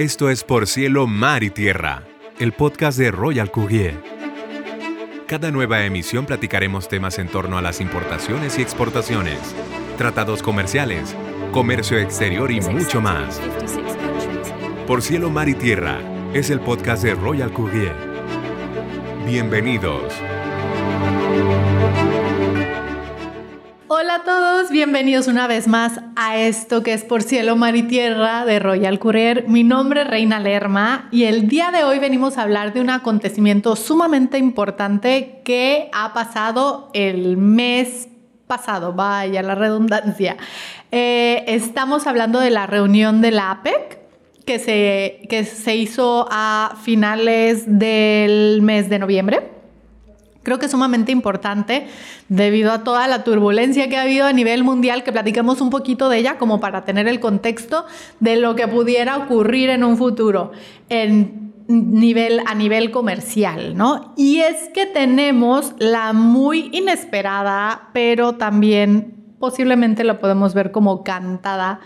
Esto es Por Cielo, Mar y Tierra, el podcast de Royal Courier. Cada nueva emisión platicaremos temas en torno a las importaciones y exportaciones, tratados comerciales, comercio exterior y mucho más. Por Cielo, Mar y Tierra es el podcast de Royal Courier. Bienvenidos. Hola a todos, bienvenidos una vez más a esto que es Por Cielo, Mar y Tierra de Royal Courier. Mi nombre es Reina Lerma y el día de hoy venimos a hablar de un acontecimiento sumamente importante que ha pasado el mes pasado, vaya la redundancia. Eh, estamos hablando de la reunión de la APEC que se, que se hizo a finales del mes de noviembre Creo que es sumamente importante debido a toda la turbulencia que ha habido a nivel mundial, que platicamos un poquito de ella como para tener el contexto de lo que pudiera ocurrir en un futuro en nivel, a nivel comercial, ¿no? Y es que tenemos la muy inesperada, pero también posiblemente lo podemos ver como cantada,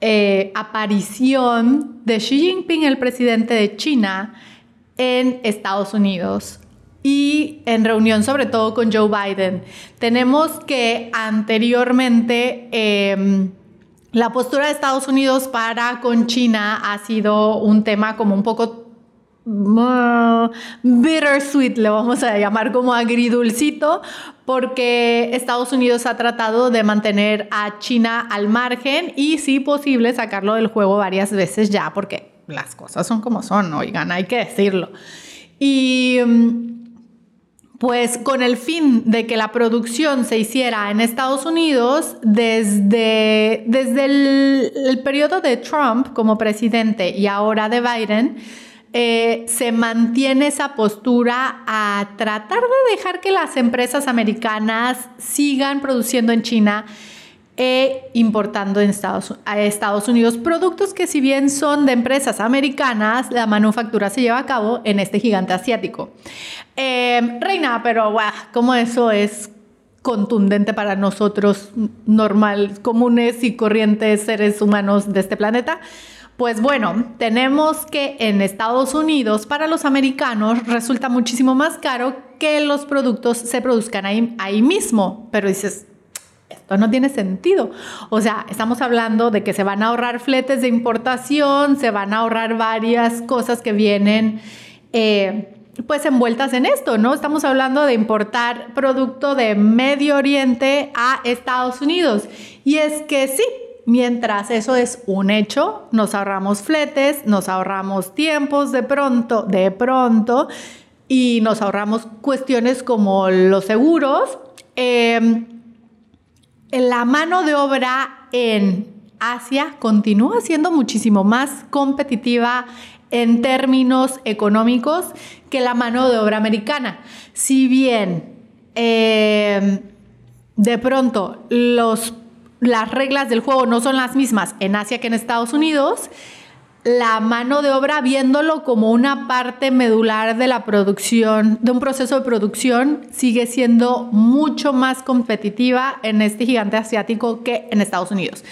eh, aparición de Xi Jinping, el presidente de China, en Estados Unidos y en reunión sobre todo con Joe Biden. Tenemos que anteriormente em, la postura de Estados Unidos para con China ha sido un tema como un poco uh, bittersweet, le vamos a llamar como agridulcito, porque Estados Unidos ha tratado de mantener a China al margen y si posible sacarlo del juego varias veces ya, porque las cosas son como son, oigan, hay que decirlo. Y... Pues con el fin de que la producción se hiciera en Estados Unidos desde, desde el, periodo de Trump como presidente y ahora de Biden, eh, se mantiene esa postura a tratar de dejar que las empresas americanas sigan produciendo en China e importando en Estados, a Estados Unidos productos que si bien son de empresas americanas, la manufactura se lleva a cabo en este gigante asiático. Em, Reina, pero como eso es contundente para nosotros normal, comunes y corrientes seres humanos de este planeta. Pues bueno, tenemos que en Estados Unidos para los americanos resulta muchísimo más caro que los productos se produzcan ahí, ahí mismo. Pero dices, esto no tiene sentido. O sea, estamos hablando de que se van a ahorrar fletes de importación, se van a ahorrar varias cosas que vienen eh, pues envueltas en esto, ¿no? Estamos hablando de importar producto de Medio Oriente a Estados Unidos. Y es que sí, mientras eso es un hecho, nos ahorramos fletes, nos ahorramos tiempos de pronto, de pronto, y nos ahorramos cuestiones como los seguros. Eh, la mano de obra en Asia continúa siendo muchísimo más competitiva en términos económicos que la mano de obra americana. Si bien em, de pronto las reglas del juego no son las mismas en Asia que en Estados Unidos, la mano de obra viéndolo como una parte medular de la producción, de un proceso de producción, sigue siendo mucho más competitiva en este gigante asiático que en Estados Unidos.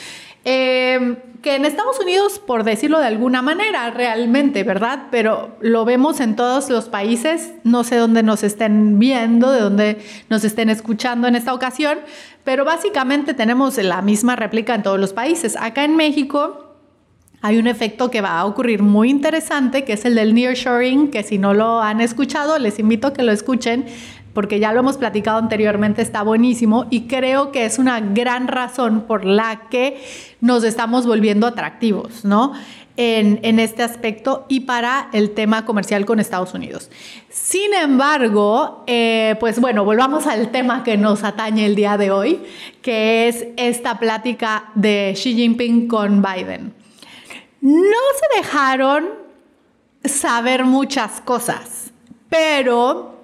Em, que en Estados Unidos, por decirlo de alguna manera, realmente, ¿verdad? Pero lo vemos en todos los países, no sé dónde nos estén viendo, de dónde nos estén escuchando en esta ocasión, pero básicamente tenemos la misma réplica en todos los países. Acá en México, hay un efecto que va a ocurrir muy interesante, que es el del nearshoring, que si no lo han escuchado, les invito a que lo escuchen, porque ya lo hemos platicado anteriormente, está buenísimo y creo que es una gran razón por la que nos estamos volviendo atractivos, ¿no? En, este aspecto y para el tema comercial con Estados Unidos. Sin embargo, eh, pues bueno, volvamos al tema que nos atañe el día de hoy, que es esta plática de Xi Jinping con Biden no se dejaron saber muchas cosas, pero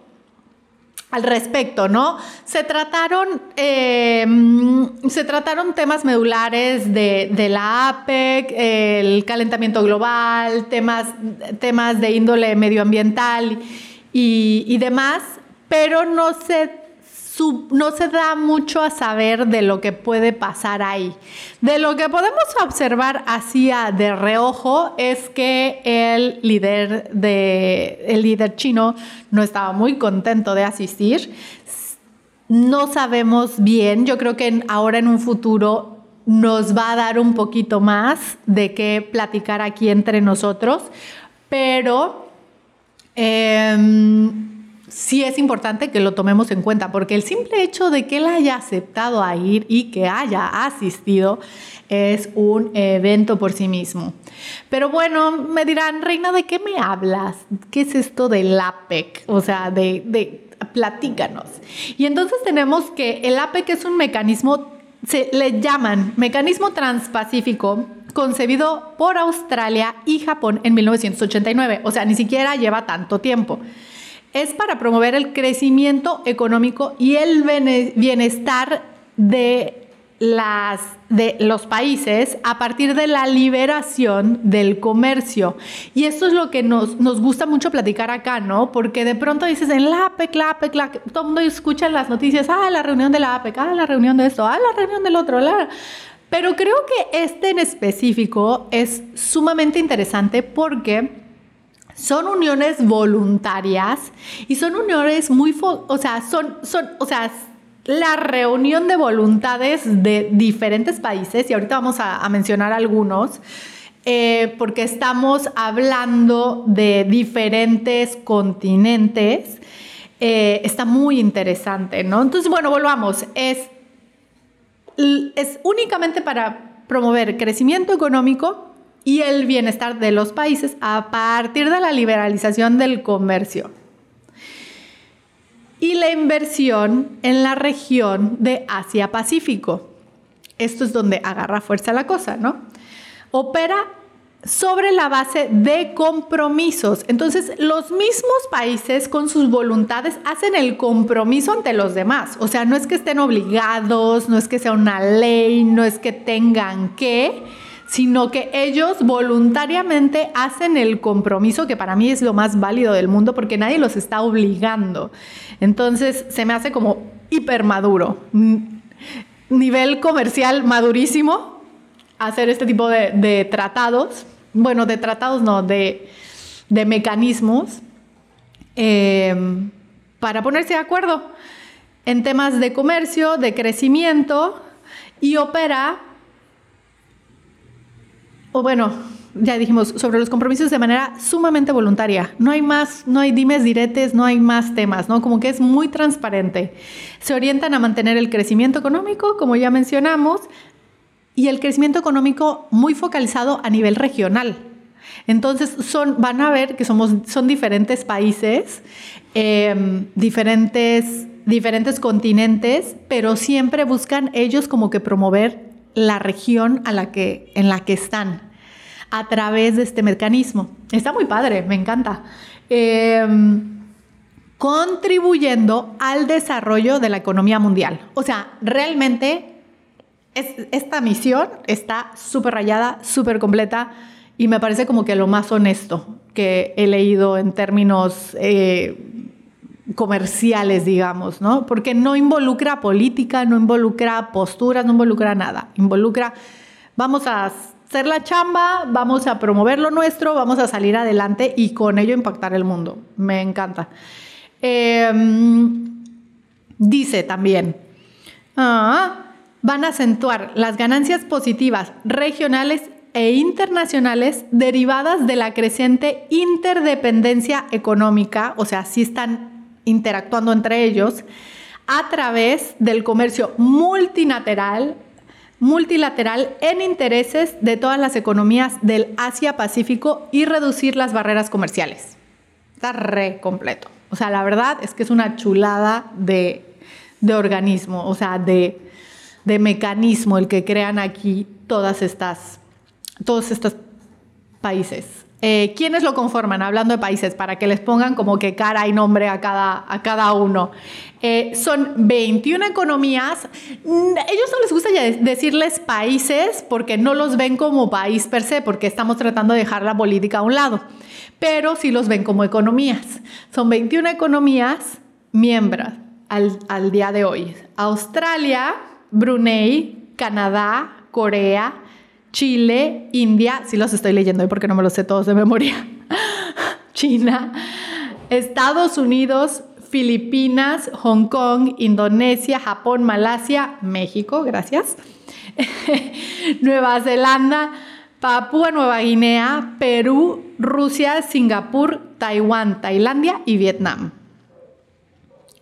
al respecto, ¿no? Se trataron, em, se trataron temas medulares de, la APEC, el calentamiento global, temas, temas de índole medioambiental y, y demás, pero no se no se da mucho a saber de lo que puede pasar ahí. De lo que podemos observar así de reojo es que el líder, de, el líder chino no estaba muy contento de asistir. No sabemos bien, yo creo que ahora en un futuro nos va a dar un poquito más de qué platicar aquí entre nosotros, pero... Em, sí es importante que lo tomemos en cuenta, porque el simple hecho de que él haya aceptado a ir y que haya asistido es un evento por sí mismo. Pero bueno, me dirán, Reina, ¿de qué me hablas? ¿Qué es esto del APEC? O sea, de, de platícanos. Y entonces tenemos que el APEC es un mecanismo, se le llaman mecanismo transpacífico concebido por Australia y Japón en 1989. O sea, ni siquiera lleva tanto tiempo es para promover el crecimiento económico y el bienestar de, las, de los países a partir de la liberación del comercio. Y esto es lo que nos, nos gusta mucho platicar acá, ¿no? Porque de pronto dices en la APEC, la APEC, la todo el mundo escucha las noticias, ah, la reunión de la APEC, ah, la reunión de esto, ah, la reunión del otro, la... Pero creo que este en específico es sumamente interesante porque son uniones voluntarias y son uniones muy, o sea, son, son, o sea, la reunión de voluntades de diferentes países, y ahorita vamos a, mencionar algunos, eh, porque estamos hablando de diferentes continentes. Eh, está muy interesante, ¿no? Entonces, bueno, volvamos. Es, es únicamente para promover crecimiento económico y el bienestar de los países a partir de la liberalización del comercio y la inversión en la región de Asia-Pacífico. Esto es donde agarra fuerza la cosa, ¿no? Opera sobre la base de compromisos. Entonces, los mismos países con sus voluntades hacen el compromiso ante los demás. O sea, no es que estén obligados, no es que sea una ley, no es que tengan que, sino que ellos voluntariamente hacen el compromiso, que para mí es lo más válido del mundo, porque nadie los está obligando. Entonces se me hace como hiper maduro, nivel comercial madurísimo, hacer este tipo de, tratados, bueno, de tratados no, de, mecanismos em, para ponerse de acuerdo en temas de comercio, de crecimiento y opera bueno, ya dijimos, sobre los compromisos de manera sumamente voluntaria. No hay más, no hay dimes diretes, no hay más temas, ¿no? Como que es muy transparente. Se orientan a mantener el crecimiento económico, como ya mencionamos, y el crecimiento económico muy focalizado a nivel regional. Entonces son, van a ver que somos, son diferentes países, em, diferentes, diferentes continentes, pero siempre buscan ellos como que promover la región a la que, en la que están a través de este mecanismo. Está muy padre, me encanta. Em, contribuyendo al desarrollo de la economía mundial. O sea, realmente esta misión está súper rayada, súper completa y me parece como que lo más honesto que he leído en términos eh, comerciales, digamos, ¿no? Porque no involucra política, no involucra posturas, no involucra nada. Involucra, vamos a hacer la chamba, vamos a promover lo nuestro, vamos a salir adelante y con ello impactar el mundo. Me encanta. Em, dice también, ah, van a acentuar las ganancias positivas regionales e internacionales derivadas de la creciente interdependencia económica, o sea, si están interactuando entre ellos a través del comercio multilateral, multilateral en intereses de todas las economías del Asia-Pacífico y reducir las barreras comerciales. Está re completo. O sea, la verdad es que es una chulada de, organismo, o sea, de, de, mecanismo el que crean aquí todas estas, todos estos países. Eh, ¿Quiénes lo conforman? Hablando de países, para que les pongan como que cara y nombre a cada, a cada uno. Eh, son 21 economías. Mm, ellos no les gusta decirles países porque no los ven como país per se, porque estamos tratando de dejar la política a un lado, pero sí los ven como economías. Son 21 economías miembros, al, al día de hoy. Australia, Brunei, Canadá, Corea, Chile, India, sí los estoy leyendo hoy porque no me los sé todos de memoria, China, Estados Unidos, Filipinas, Hong Kong, Indonesia, Japón, Malasia, México, gracias, Nueva Zelanda, Papúa Nueva Guinea, Perú, Rusia, Singapur, Taiwán, Tailandia y Vietnam.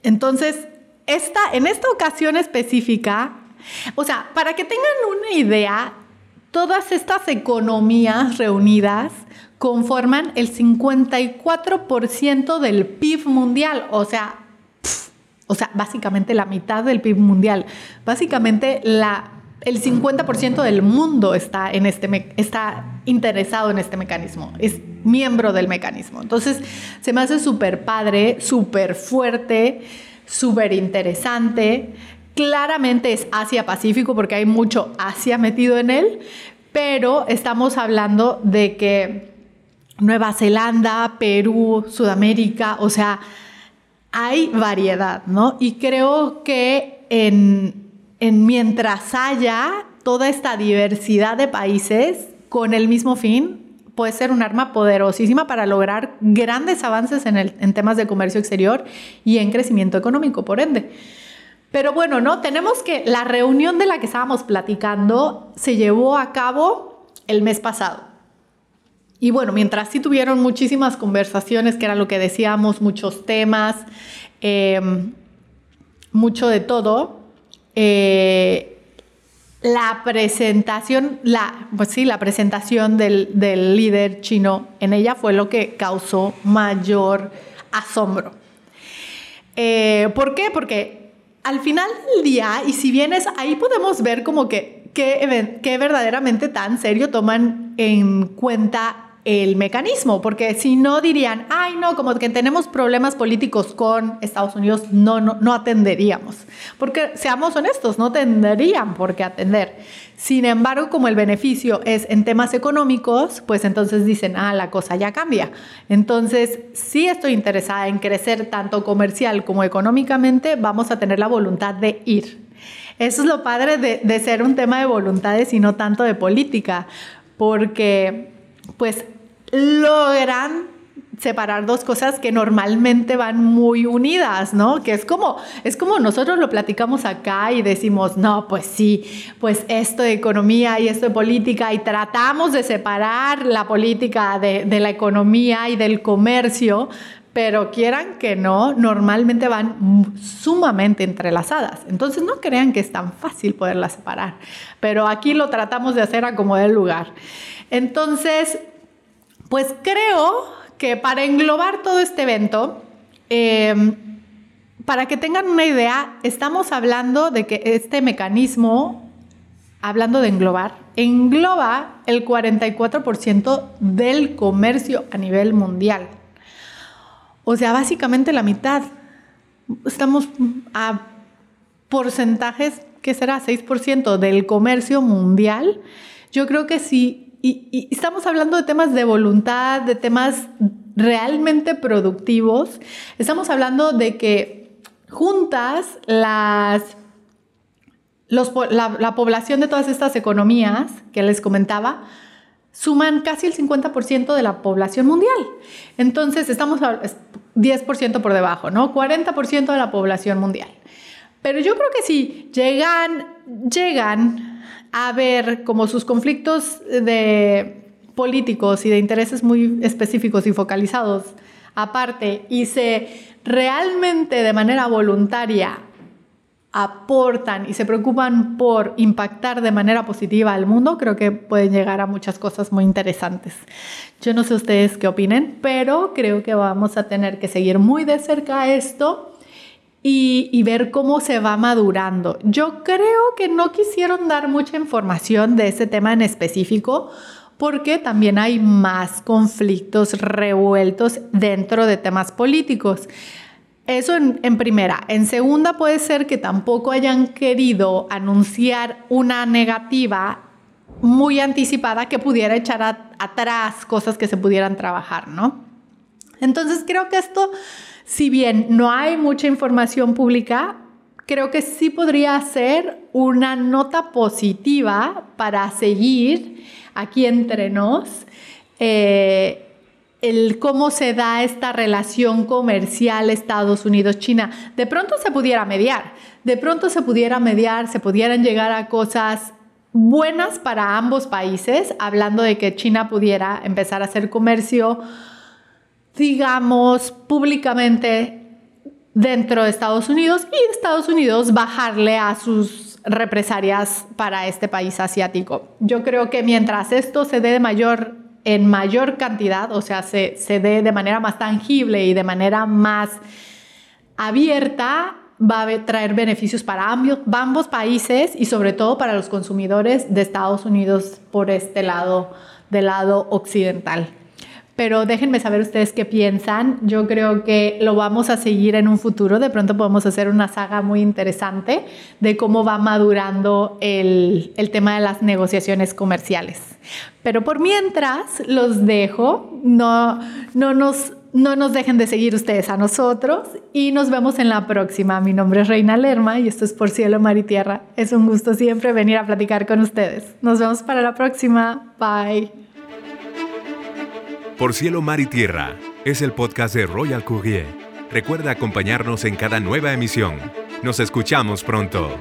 Entonces, esta, en esta ocasión específica, o sea, para que tengan una idea, todas estas economías reunidas conforman el 54% del PIB mundial, o sea, o sea, básicamente la mitad del PIB mundial. Básicamente la, el 50% del mundo está, en este, está interesado en este mecanismo, es miembro del mecanismo. Entonces, se me hace súper padre, súper fuerte, súper interesante. Claramente es Asia-Pacífico porque hay mucho Asia metido en él, pero estamos hablando de que Nueva Zelanda, Perú, Sudamérica, o sea, hay variedad, ¿no? Y creo que en, en mientras haya toda esta diversidad de países con el mismo fin, puede ser un arma poderosísima para lograr grandes avances en, en temas de comercio exterior y en crecimiento económico, por ende. Pero bueno, ¿no? Tenemos que la reunión de la que estábamos platicando se llevó a cabo el mes pasado. Y bueno, mientras sí tuvieron muchísimas conversaciones, que era lo que decíamos, muchos temas, em, mucho de todo, eh, la presentación, la, pues sí, la presentación del, líder chino en ella fue lo que causó mayor asombro. Eh, ¿Por qué? Porque al final del día, y si bien es, ahí podemos ver como que qué verdaderamente tan serio toman en cuenta el mecanismo, porque si no dirían, ay no, como que tenemos problemas políticos con Estados Unidos, no, no, no atenderíamos. Porque seamos honestos, no tendrían por qué atender. Sin embargo, como el beneficio es en temas económicos, pues entonces dicen, ah, la cosa ya cambia. Entonces, si estoy interesada en crecer tanto comercial como económicamente, vamos a tener la voluntad de ir. Eso es lo padre de, de ser un tema de voluntades y no tanto de política, porque pues logran separar dos cosas que normalmente van muy unidas, ¿no? Que es como, es como nosotros lo platicamos acá y decimos, no, pues sí, pues esto de economía y esto de política y tratamos de separar la política de, la economía y del comercio, pero quieran que no, normalmente van sumamente entrelazadas. Entonces no crean que es tan fácil poderlas separar, pero aquí lo tratamos de hacer a como del lugar. Entonces, pues creo que para englobar todo este evento, em, para que tengan una idea, estamos hablando de que este mecanismo, hablando de englobar, engloba el 44% del comercio a nivel mundial. O sea, básicamente la mitad. Estamos a porcentajes, ¿qué será? 6% del comercio mundial. Yo creo que si y, estamos hablando de temas de voluntad, de temas realmente productivos. Estamos hablando de que juntas las, la, población de todas estas economías que les comentaba suman casi el 50% de la población mundial. Entonces estamos 10% por debajo, ¿no? 40% de la población mundial. Pero yo creo que si llegan, llegan a ver como sus conflictos de políticos y de intereses muy específicos y focalizados aparte y se realmente de manera voluntaria aportan y se preocupan por impactar de manera positiva al mundo, creo que pueden llegar a muchas cosas muy interesantes. Yo no sé ustedes qué opinen, pero creo que vamos a tener que seguir muy de cerca esto y, ver cómo se va madurando. Yo creo que no quisieron dar mucha información de ese tema en específico porque también hay más conflictos revueltos dentro de temas políticos. Eso en, primera. En segunda puede ser que tampoco hayan querido anunciar una negativa muy anticipada que pudiera echar atrás cosas que se pudieran trabajar, ¿no? Entonces creo que esto si bien no hay mucha información pública, creo que sí podría ser una nota positiva para seguir aquí entre nos. Eh, el cómo se da esta relación comercial Estados Unidos-China. De pronto se pudiera mediar, de pronto se pudiera mediar, se pudieran llegar a cosas buenas para ambos países, hablando de que China pudiera empezar a hacer comercio, digamos, públicamente dentro de Estados Unidos y Estados Unidos bajarle a sus represalias para este país asiático. Yo creo que mientras esto se dé de mayor en mayor cantidad, o sea, se, se dé de manera más tangible y de manera más abierta, va a traer beneficios para ambos, ambos países y sobre todo para los consumidores de Estados Unidos por este lado, del lado occidental. Pero déjenme saber ustedes qué piensan. Yo creo que lo vamos a seguir en un futuro. De pronto podemos hacer una saga muy interesante de cómo va madurando el, el tema de las negociaciones comerciales. Pero por mientras los dejo. No, no nos no nos dejen de seguir ustedes a nosotros y nos vemos en la próxima. Mi nombre es Reina Lerma y esto es Por Cielo, Mar y Tierra. Es un gusto siempre venir a platicar con ustedes. Nos vemos para la próxima. Bye. Por Cielo, Mar y Tierra es el podcast de Royal Courier. Recuerda acompañarnos en cada nueva emisión. Nos escuchamos pronto.